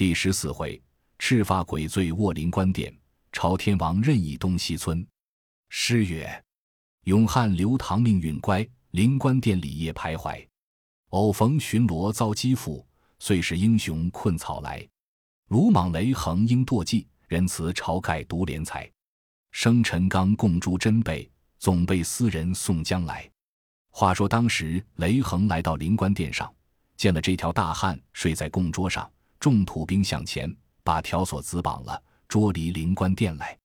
第十四回，赤发鬼醉卧灵官殿，朝天王任意东西村。诗曰：永汉刘唐命运乖，灵官殿里夜徘徊。偶逢巡逻遭击负，遂使英雄困草来。鲁莽雷横应堕迹，仁慈晁盖独怜才。生辰纲共诛真备，总被斯人送将来。话说当时雷横来到灵官殿上，见了这条大汉睡在供桌上。众土兵向前，把条索子绑了，捉离灵官殿来。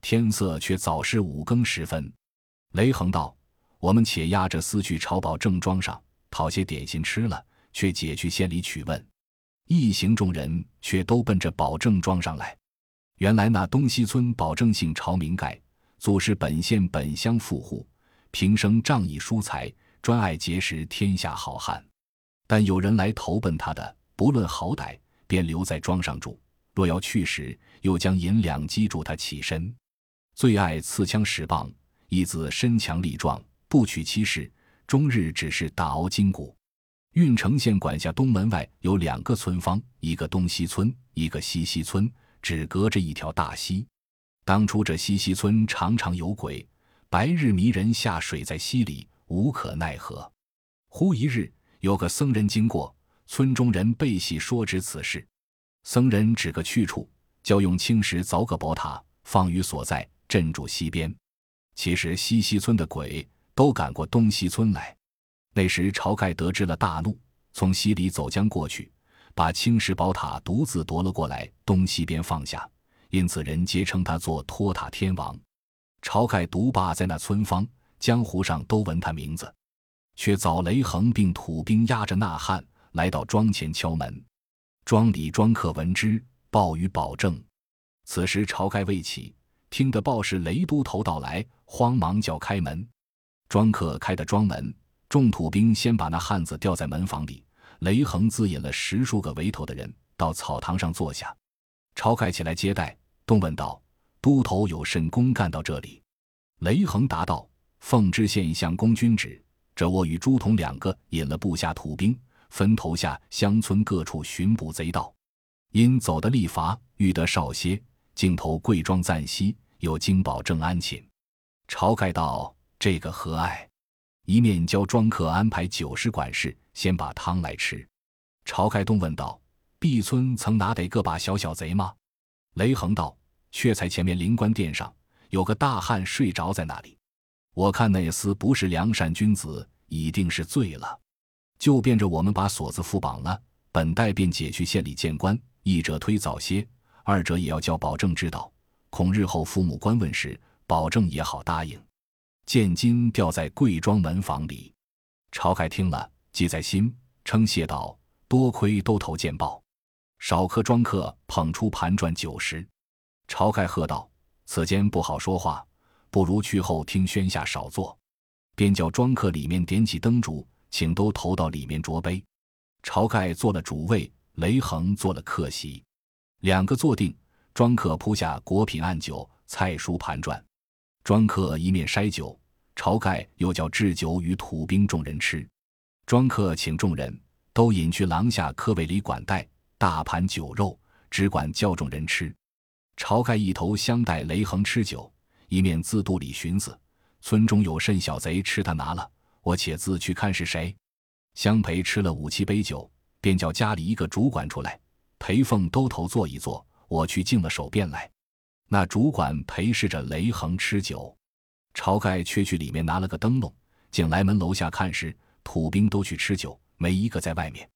天色却早是五更时分。雷横道：“我们且押着私去朝保正庄上，讨些点心吃了，却解去县里取问。”一行众人却都奔着保正庄上来。原来那东西村保正姓朝名盖，祖是本县本乡富户，平生仗义疏财，专爱结识天下好汉。但有人来投奔他的，不论好歹。便留在庄上住，若要去时，又将银两击住他起身。最爱刺枪使棒，一子身强力壮，不娶妻室，终日只是打熬筋骨。郓城县管辖东门外有两个村坊，一个东西村，一个西西村，只隔着一条大溪。当初这西溪村常常有鬼，白日迷人下水在溪里，无可奈何。忽一日，有个僧人经过。村中人背细说知此事，僧人指个去处，叫用青石凿个宝塔，放于所在，镇住西边。其实西溪村的鬼都赶过东溪村来。那时晁盖得知了，大怒，从溪里走江过去，把青石宝塔独自夺了过来，东西边放下。因此人皆称他做托塔天王。晁盖独霸在那村方，江湖上都闻他名字，却早雷横并土兵压着呐喊。来到庄前敲门，庄里庄客闻之，报与保证。此时晁盖未起，听得报是雷都头到来，慌忙叫开门。庄客开的庄门，众土兵先把那汉子吊在门房里。雷横自引了十数个围头的人到草堂上坐下。晁盖起来接待，东问道：“都头有甚公干到这里？”雷横答道：“奉知县相公君旨，这我与朱仝两个引了部下土兵。”分头下乡村各处巡捕贼盗，因走得力乏，欲得少些，径投贵庄暂息，又经保正安寝。晁盖道：“这个何爱？”一面教庄客安排酒食管事，先把汤来吃。晁盖东问道：“毕村曾拿得个把小小贼吗？”雷横道：“却才前面灵官殿上有个大汉睡着在那里，我看那厮不是良善君子，一定是醉了。”就变着我们把锁子缚绑了，本待便解去县里见官，一者推早些，二者也要叫保证知道，恐日后父母官问时，保证也好答应。见金吊在贵庄门房里，晁盖听了，记在心，称谢道：“多亏都头见报。”少客庄客捧出盘转九十，晁盖喝道：“此间不好说话，不如去后厅轩下少坐。”便叫庄客里面点起灯烛。请都投到里面酌杯，晁盖做了主位，雷横做了客席，两个坐定，庄客铺下果品案酒，菜蔬盘转，庄客一面筛酒，晁盖又叫置酒与土兵众人吃。庄客请众人都引去廊下客位里管待，大盘酒肉，只管叫众人吃。晁盖一头相待雷横吃酒，一面自肚里寻思：村中有甚小贼吃他拿了。我且自去看是谁。相陪吃了五七杯酒，便叫家里一个主管出来，陪凤兜头坐一坐。我去敬了手便来。那主管陪侍着雷横吃酒，晁盖却去里面拿了个灯笼，进来门楼下看时，土兵都去吃酒，没一个在外面。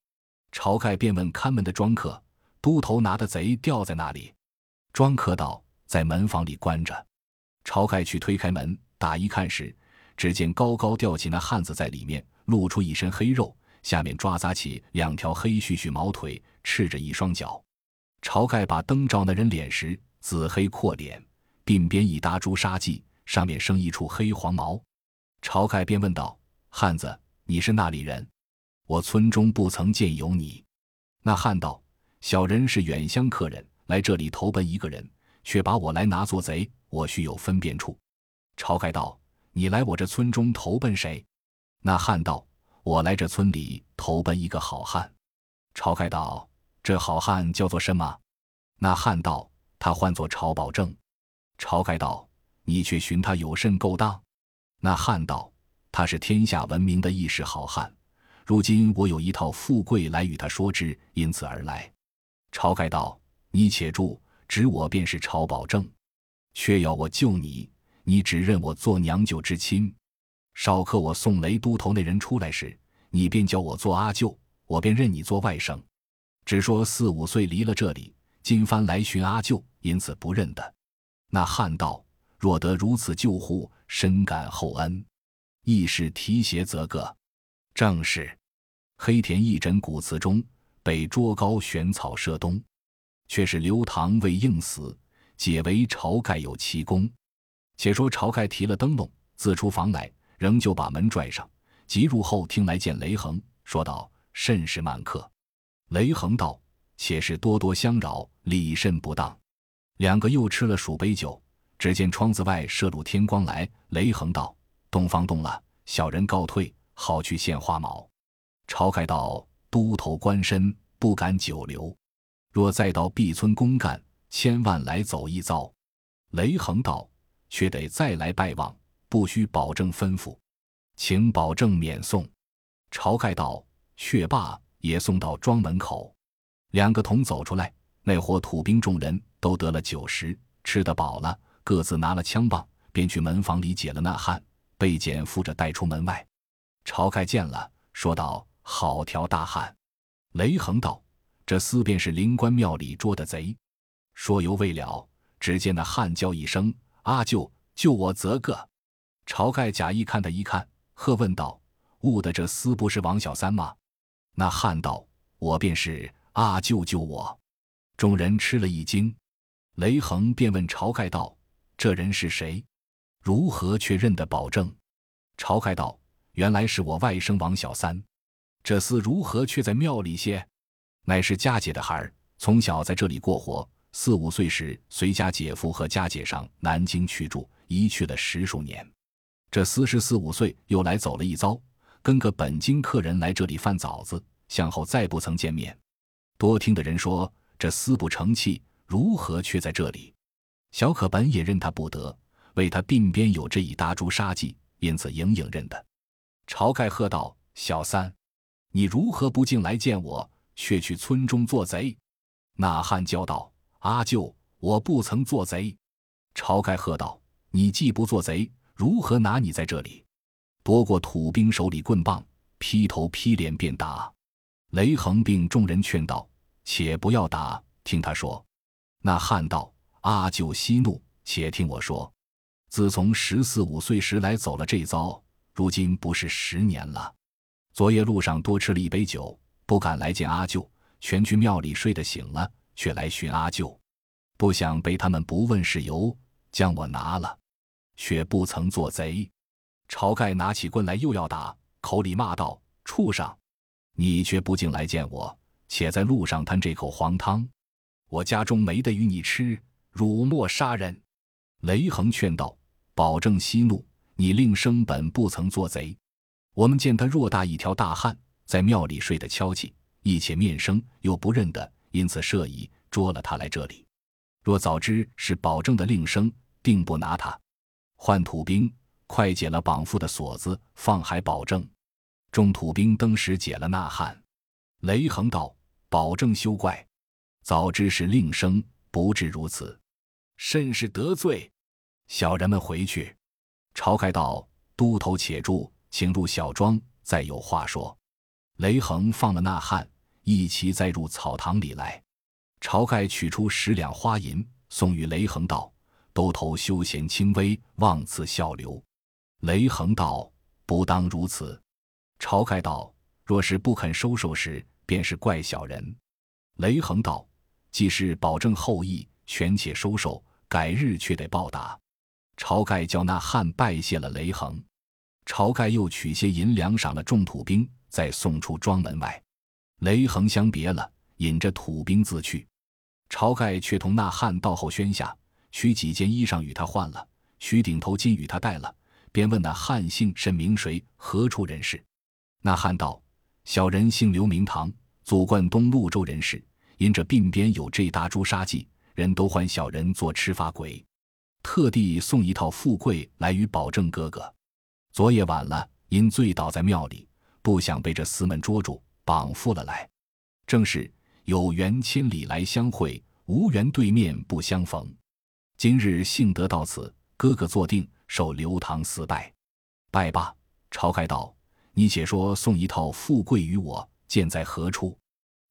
晁盖便问看门的庄客：“都头拿的贼吊在那里？”庄客道：“在门房里关着。”晁盖去推开门，打一看时。只见高高吊起那汉子在里面，露出一身黑肉，下面抓扎起两条黑絮絮毛腿，赤着一双脚。晁盖把灯照那人脸时，紫黑阔脸，鬓边一搭朱砂髻，上面生一处黑黄毛。晁盖便问道：“汉子，你是那里人？我村中不曾见有你。”那汉道：“小人是远乡客人，来这里投奔一个人，却把我来拿做贼，我须有分辨处。”晁盖道。你来我这村中投奔谁？那汉道：“我来这村里投奔一个好汉。”晁盖道：“这好汉叫做什么？”那汉道：“他唤作晁保正。”晁盖道：“你却寻他有甚勾当？”那汉道：“他是天下闻名的义士好汉，如今我有一套富贵来与他说之，因此而来。”晁盖道：“你且住，指我便是晁保正，却要我救你，你只认我做娘舅之亲。少刻我送雷都头那人出来时，你便叫我做阿舅，我便认你做外甥。只说四五岁离了这里，今番来寻阿舅，因此不认得。”那汉道：“若得如此救护，深感厚恩。义士提携则个。”正是。黑田义诊古祠中。被捉高悬草射东，却是刘唐为应死，解为晁盖有奇功。且说晁盖提了灯笼，自出房来，仍旧把门拽上，即入后厅来见雷横，说道：“甚是慢客。”雷横道：“且是多多相扰，礼甚不当。”两个又吃了数杯酒，只见窗子外射入天光来。雷横道：“东方动了，小人告退，好去献花卯。”晁盖道。都头官身不敢久留，若再到毕村公干，千万来走一遭。雷横道：“却得再来拜望，不须保证吩咐，请保证免送。”晁盖道：“却罢，也送到庄门口。”两个同走出来，那伙土兵众人都得了酒食，吃得饱了，各自拿了枪棒，便去门房里解了那汉，被简扶着带出门外。晁盖见了，说道。好条大汉！雷横道：“这厮便是灵官庙里捉的贼。”说犹未了，只见那汉叫一声：“阿舅，救我则个！”晁盖假意看他一看，喝问道：“悟的这厮不是王小三吗？”那汉道：“我便是，阿舅救我。”众人吃了一惊。雷横便问晁盖道：“这人是谁？如何却认得保证？”晁盖道：“原来是我外甥王小三。”这厮如何却在庙里歇？乃是家姐的孩儿，从小在这里过活。四五岁时，随家姐夫和家姐上南京去住，一去了十数年。这厮十四五岁又来走了一遭，跟个本京客人来这里贩枣子，向后再不曾见面。多听的人说，这厮不成器，如何却在这里？小可本也认他不得，为他鬓边有这一搭朱砂记，因此隐隐认得。晁盖喝道：“小三！”你如何不进来见我，却去村中做贼？那汉叫道：“阿舅，我不曾做贼。”晁盖喝道：“你既不做贼，如何拿你在这里？”夺过土兵手里棍棒，劈头劈脸便打。雷横并众人劝道：“且不要打，听他说。”那汉道：“阿舅息怒，且听我说。自从十四五岁时来走了这遭，如今不是十年了。”昨夜路上多吃了一杯酒，不敢来见阿舅，全去庙里睡得醒了，却来寻阿舅，不想被他们不问事由，将我拿了，却不曾做贼。晁盖拿起棍来又要打，口里骂道：“畜生，你却不进来见我，且在路上贪这口黄汤，我家中没得与你吃，辱没杀人。”雷横劝道：“保证息怒，你令生本不曾做贼。”我们见他偌大一条大汉，在庙里睡得悄气，一且面生又不认得，因此设疑捉了他来这里。若早知是保证的令生，定不拿他。换土兵快解了绑缚的锁子，放还保证。众土兵登时解了那汉。雷横道：“保证休怪，早知是令生，不至如此，甚是得罪。小人们回去。”晁盖道：“都头且住。”请入小庄，再有话说。雷横放了那汉，一齐栽入草堂里来。晁盖取出十两花银，送与雷横道：“都头休闲轻微，望赐笑留。”雷横道：“不当如此。”晁盖道：“若是不肯收受时，便是怪小人。”雷横道：“既是保证后意，权且收受，改日却得报答。”晁盖叫那汉拜谢了雷横。晁盖又取些银两赏了众土兵，再送出庄门外。雷横相别了，引着土兵自去。晁盖却同那汉到后轩下，取几件衣裳与他换了，取顶头巾与他戴了，便问那汉姓甚名谁，何处人士？那汉道：“小人姓刘，名堂，祖贯东潞州人士，因这鬓边有这搭朱砂记，人都唤小人做吃发鬼，特地送一套富贵来与保证哥哥。昨夜晚了，因醉倒在庙里，不想被这厮们捉住，绑缚了来。正是有缘千里来相会，无缘对面不相逢。今日幸得到此，哥哥坐定，受刘唐四拜。拜罢，晁盖道：“你且说送一套富贵于我，见在何处？”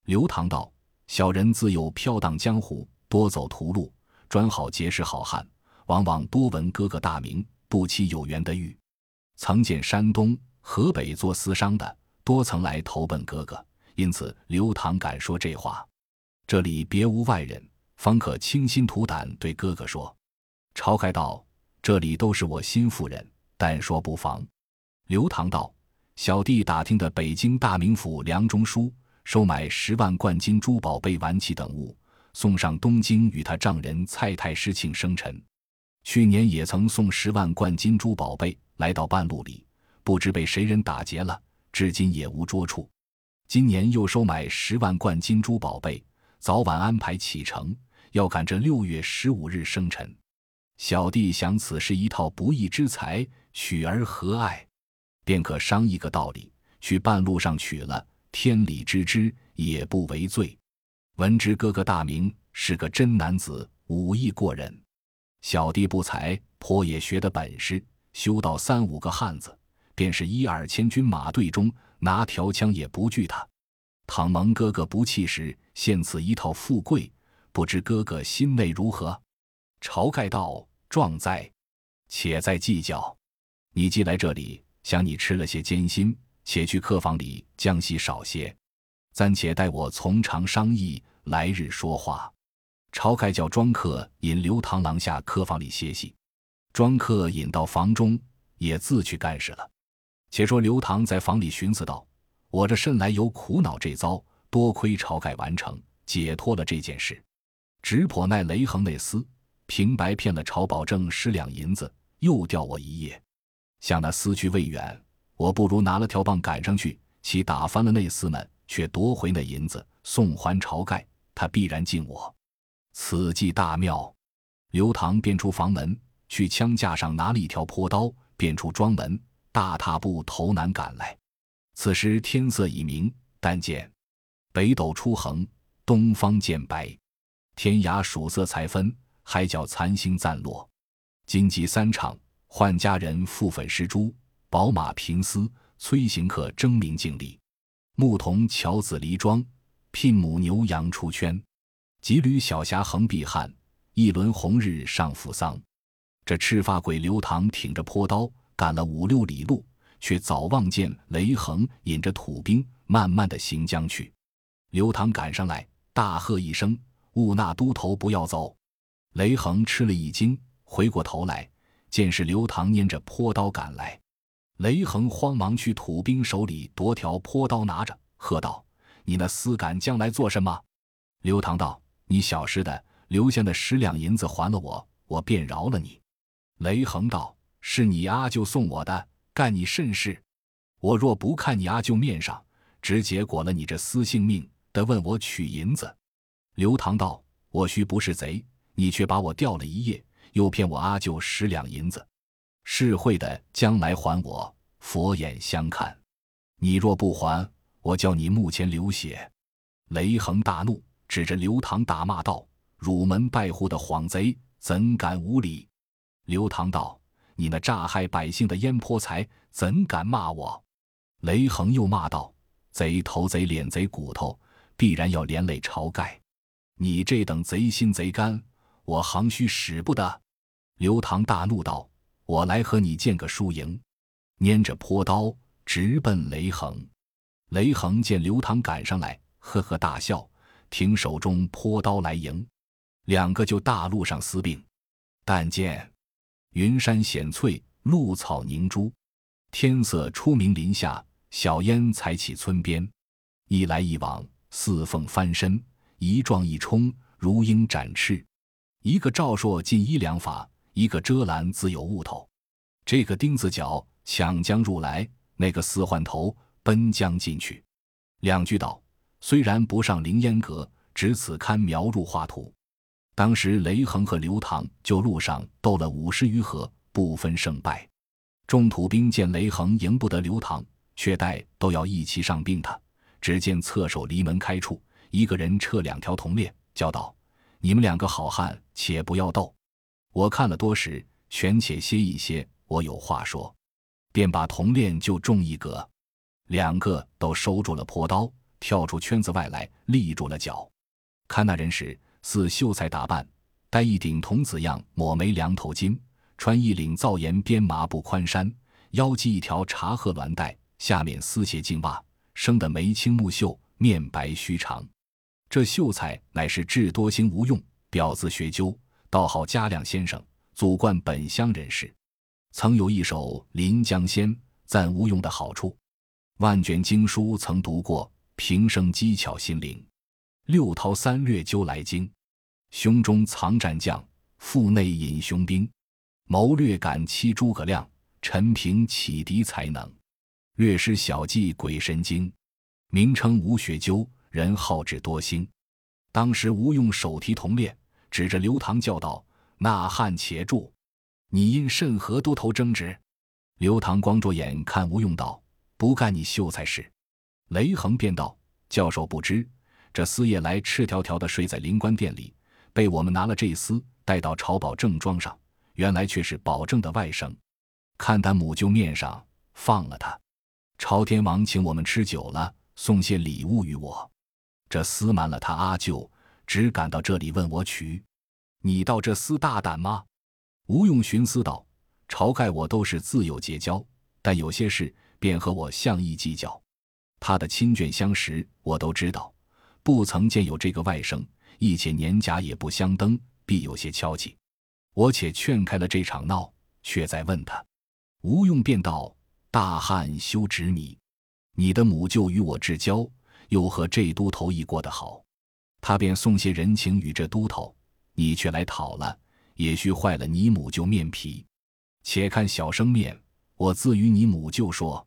刘唐道：“小人自幼飘荡江湖，多走途路，专好结识好汉，往往多闻哥哥大名，不期有缘得遇。曾见山东、河北做私商的，多曾来投奔哥哥。”因此，刘唐敢说这话，这里别无外人，方可倾心吐胆对哥哥说。晁盖道：“这里都是我心腹人，但说不妨。”刘唐道：“小弟打听的北京大名府梁中书收买十万贯金珠宝贝、玩器等物，送上东京与他丈人蔡太师庆生辰。去年也曾送十万贯金珠宝贝，来到半路里，不知被谁人打劫了，至今也无捉处。”今年又收买十万贯金珠宝贝，早晚安排启程，要赶着六月十五日生辰。小弟想此是一套不义之财，取而何爱？便可商议个道理，去半路上取了，天理之之，也不为罪。闻之哥哥大名，是个真男子，武艺过人。小弟不才，颇也学得本事，修到三五个汉子，便是一二千军马队中。拿条枪也不惧他。倘蒙哥哥不弃时，献此一套富贵，不知哥哥心内如何？晁盖道：“壮哉！且再计较。你既来这里，想你吃了些艰辛，且去客房里将息少些。暂且待我从长商议，来日说话。”晁盖叫庄客引刘螳螂下客房里歇息。庄客引到房中，也自去干事了。且说刘唐在房里寻思道：“我这甚来有苦恼这遭，多亏晁盖完成，解脱了这件事。直颇奈雷横那厮，平白骗了晁保正十两银子，又吊我一夜。想那厮去未远，我不如拿了条棒赶上去，其打翻了那厮们，却夺回那银子，送还晁盖，他必然敬我。此计大妙。”刘唐便出房门，去枪架上拿了一条坡刀，便出庄门。大踏步头南赶来，此时天色已明，但见北斗初横，东方渐白，天涯曙色才分，海角残星暂落。金鸡三场，换佳人覆粉施珠，宝马平丝，催行客争名竞利。牧童乔子离庄，聘母牛羊出圈。几缕小霞横碧汉，一轮红日上扶桑。这赤发鬼刘唐挺着坡刀。赶了五六里路，却早望见雷横引着土兵慢慢的行将去。刘唐赶上来，大喝一声：“兀那都头不要走！”雷横吃了一惊，回过头来，见是刘唐拈着坡刀赶来。雷横慌忙去土兵手里夺条坡刀拿着，喝道：“你那厮敢将来做什么？”刘唐道：“你小师的留下那十两银子还了我，我便饶了你。”雷横道。是你阿舅送我的，干你甚事？我若不看你阿舅面上，直接果了你这私性命，得问我取银子。刘唐道：“我须不是贼，你却把我吊了一夜，又骗我阿舅十两银子，是会的，将来还我，佛眼相看。你若不还，我叫你墓前流血。”雷横大怒，指着刘唐大骂道：“辱门拜户的谎贼，怎敢无礼？”刘唐道。你那诈害百姓的烟泼财，怎敢骂我？雷横又骂道：“贼头贼脸贼骨头，必然要连累晁盖。你这等贼心贼肝，我行须使不得。”刘唐大怒道：“我来和你见个输赢。”拈着坡刀直奔雷横。雷横见刘唐赶上来，呵呵大笑，挺手中坡刀来迎，两个就大路上厮并。但见。云山显翠，露草凝珠，天色初明林下，小烟才起村边。一来一往，四凤翻身，一撞一冲，如鹰展翅。一个赵硕进衣良法，一个遮拦自有物头。这个钉子脚抢将入来，那个四换头奔将进去。两句道：虽然不上凌烟阁，只此堪描入画图。当时雷横和刘唐就路上斗了五十余合，不分胜败。众土兵见雷横赢不得刘唐，却待都要一齐上兵他。只见侧手离门开处，一个人撤两条铜链，叫道：“你们两个好汉，且不要斗。我看了多时，权且歇一歇，我有话说。”便把铜链就中一格，两个都收住了破刀，跳出圈子外来，立住了脚。看那人时。似秀才打扮，戴一顶童子样抹眉两头巾，穿一领皂颜边麻布宽衫，腰系一条茶褐鸾带，下面丝鞋净袜，生得眉清目秀，面白须长。这秀才乃是智多星吴用，表字学究，道号嘉亮先生，祖贯本乡人士，曾有一首《临江仙》，赞吴用的好处。万卷经书曾读过，平生机巧心灵。六韬三略究来经，胸中藏战将，腹内隐雄兵。谋略感欺诸葛亮，陈平启迪才能。略施小计鬼神经，名称吴学究，人好智多星。当时吴用手提铜链，指着刘唐叫道：“那汉且住！你因甚和都头争执？”刘唐光着眼看吴用道：“不干你秀才事。”雷横便道：“教授不知。”这厮夜来赤条条的睡在灵官殿里，被我们拿了这厮带到朝保正庄上，原来却是保正的外甥。看他母舅面上，放了他。朝天王请我们吃酒了，送些礼物与我。这厮瞒了他阿舅，只赶到这里问我取。你道这厮大胆吗？吴用寻思道：晁盖我都是自幼结交，但有些事便和我相意计较。他的亲眷相识，我都知道。不曾见有这个外甥，亦且年甲也不相登，必有些敲气。我且劝开了这场闹，却再问他。吴用便道：“大汉休执你，你的母舅与我至交，又和这都头一过得好，他便送些人情与这都头，你却来讨了，也须坏了你母舅面皮。且看小生面，我自与你母舅说。”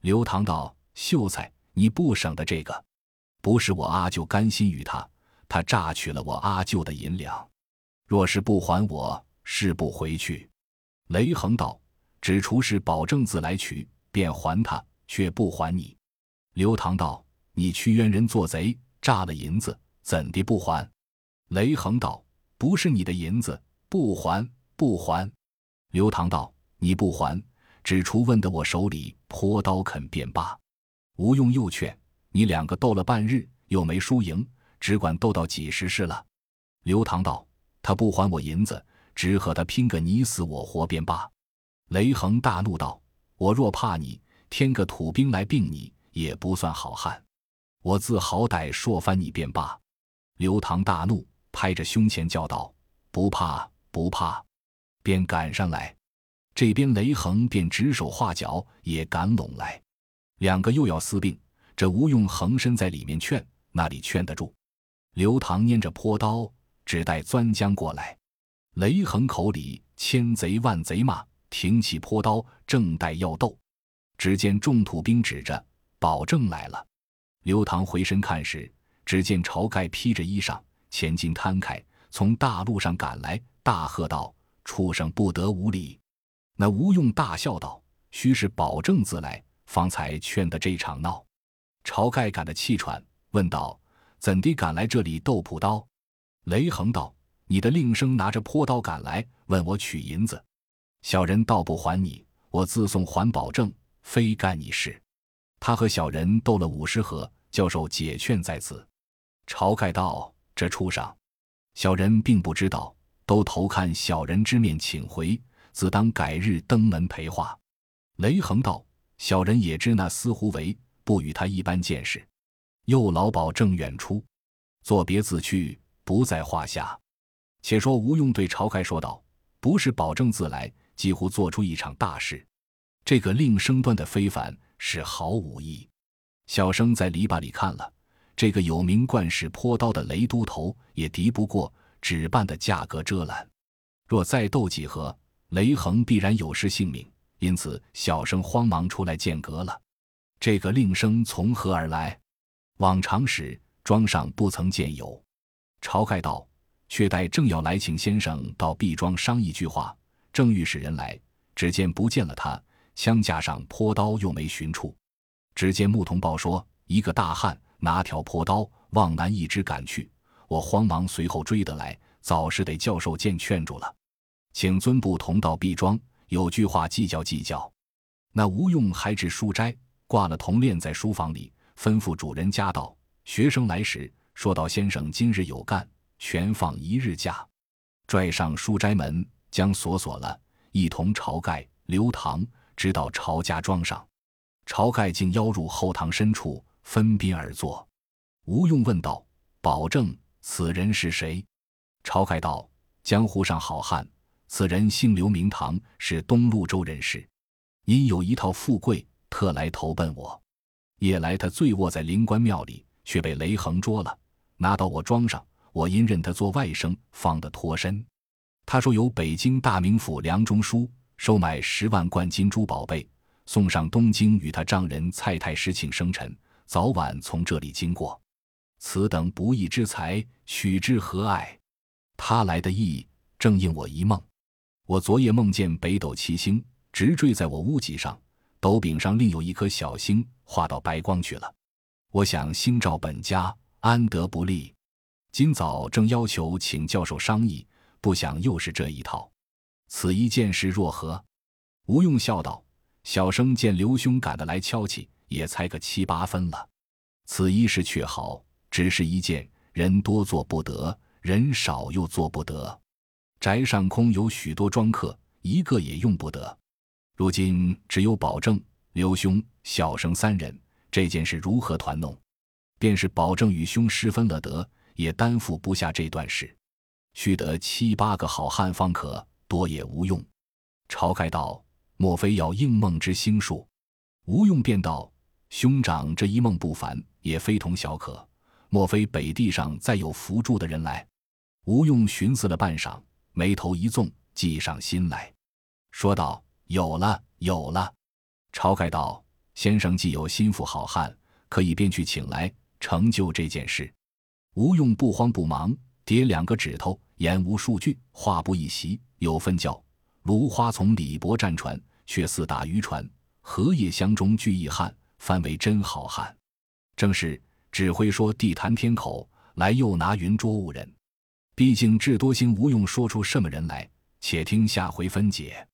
刘唐道：“秀才，你不省得这个。”不是我阿舅甘心与他，他榨取了我阿舅的银两，若是不还我，誓不回去。雷横道：“只除是保证自来取，便还他，却不还你。”刘唐道：“你屈冤人做贼，诈了银子，怎地不还？”雷横道：“不是你的银子，不还，不还。”刘唐道：“你不还，只除问得我手里泼刀肯便罢。”吴用又劝。你两个斗了半日，又没输赢，只管斗到几时是了？刘唐道：“他不还我银子，只和他拼个你死我活便罢。”雷横大怒道：“我若怕你，添个土兵来并你，也不算好汉。我自好歹说翻你便罢。”刘唐大怒，拍着胸前叫道：“不怕，不怕！”便赶上来。这边雷横便指手画脚，也赶拢来，两个又要私并。这吴用横身在里面劝，那里劝得住？刘唐拈着坡刀，只待钻将过来。雷横口里千贼万贼骂，挺起坡刀，正待要斗，只见众土兵指着保证来了。刘唐回身看时，只见晁盖披着衣裳，前襟摊开，从大路上赶来，大喝道：“畜生不得无礼！”那吴用大笑道：“须是保证自来，方才劝的这场闹。”晁盖赶得气喘，问道：“怎地赶来这里斗朴刀？”雷横道：“你的令生拿着坡刀赶来，问我取银子，小人倒不还你，我自送还保证，非干你事。”他和小人斗了五十合，教授解劝在此。晁盖道：“这畜生，小人并不知道，都投看小人之面，请回，自当改日登门陪话。”雷横道：“小人也知那厮胡为。”不与他一般见识，又老保正远出，作别自去，不在话下。且说吴用对晁盖说道：“不是保证自来，几乎做出一场大事。这个令生端的非凡，是好武艺。小生在篱笆里看了，这个有名惯使泼刀的雷都头，也敌不过，只办的价格遮拦。若再斗几合，雷横必然有失性命。因此，小生慌忙出来间隔了。”这个令声从何而来？往常时庄上不曾见有。晁盖道：“却待正要来请先生到毕庄商议句话，正欲使人来，只见不见了他，枪架上坡刀又没寻处。只见牧童报说，一个大汉拿条坡刀往南一直赶去。我慌忙随后追得来，早是得教授见劝住了，请尊部同到毕庄，有句话计较计较。那吴用还至书斋，挂了铜链在书房里，吩咐主人家道：学生来时。”说道：“先生今日有干，全放一日假。”拽上书斋门，将锁锁了，一同晁盖、刘唐直到晁家庄上。晁盖竟邀入后堂深处，分宾而坐。吴用问道：“保证此人是谁？”晁盖道：“江湖上好汉，此人姓刘，名唐，是东路州人士。因有一套富贵，特来投奔我。夜来他醉卧在灵官庙里，却被雷横捉了。”拿到我庄上，我因认他做外甥，放得脱身。他说有北京大名府梁中书收买十万贯金珠宝贝，送上东京与他丈人蔡太师请生辰，早晚从这里经过。此等不义之财，取之何爱？他来的意，正应我一梦。我昨夜梦见北斗七星直坠在我屋脊上，斗柄上另有一颗小星，化到白光去了。我想星照本家。安得不利？今早正要求请教授商议，不想又是这一套。此一件事若何？吴用笑道：“小生见刘兄赶得来敲起，也猜个七八分了。此一事却好，只是一件人多做不得，人少又做不得。宅上空有许多庄客，一个也用不得。如今只有保证刘兄、小生三人，这件事如何团弄？”便是保证与兄十分了得，也担负不下这段事，须得七八个好汉方可，多也无用。晁盖道：“莫非要应梦之星数？”吴用便道：“兄长这一梦不凡，也非同小可。莫非北地上再有扶助的人来？”吴用寻思了半晌，眉头一纵，计上心来，说道：“有了，有了。”晁盖道：“先生既有心腹好汉，可以便去请来。”成就这件事，吴用不慌不忙，叠两个指头，言无数句，话不一席，有分教：芦花从李伯战船，却似打渔船；荷叶箱中聚一汉，翻为真好汉。正是只会说地谈天口，来又拿云捉物人。毕竟智多星吴用说出什么人来，且听下回分解。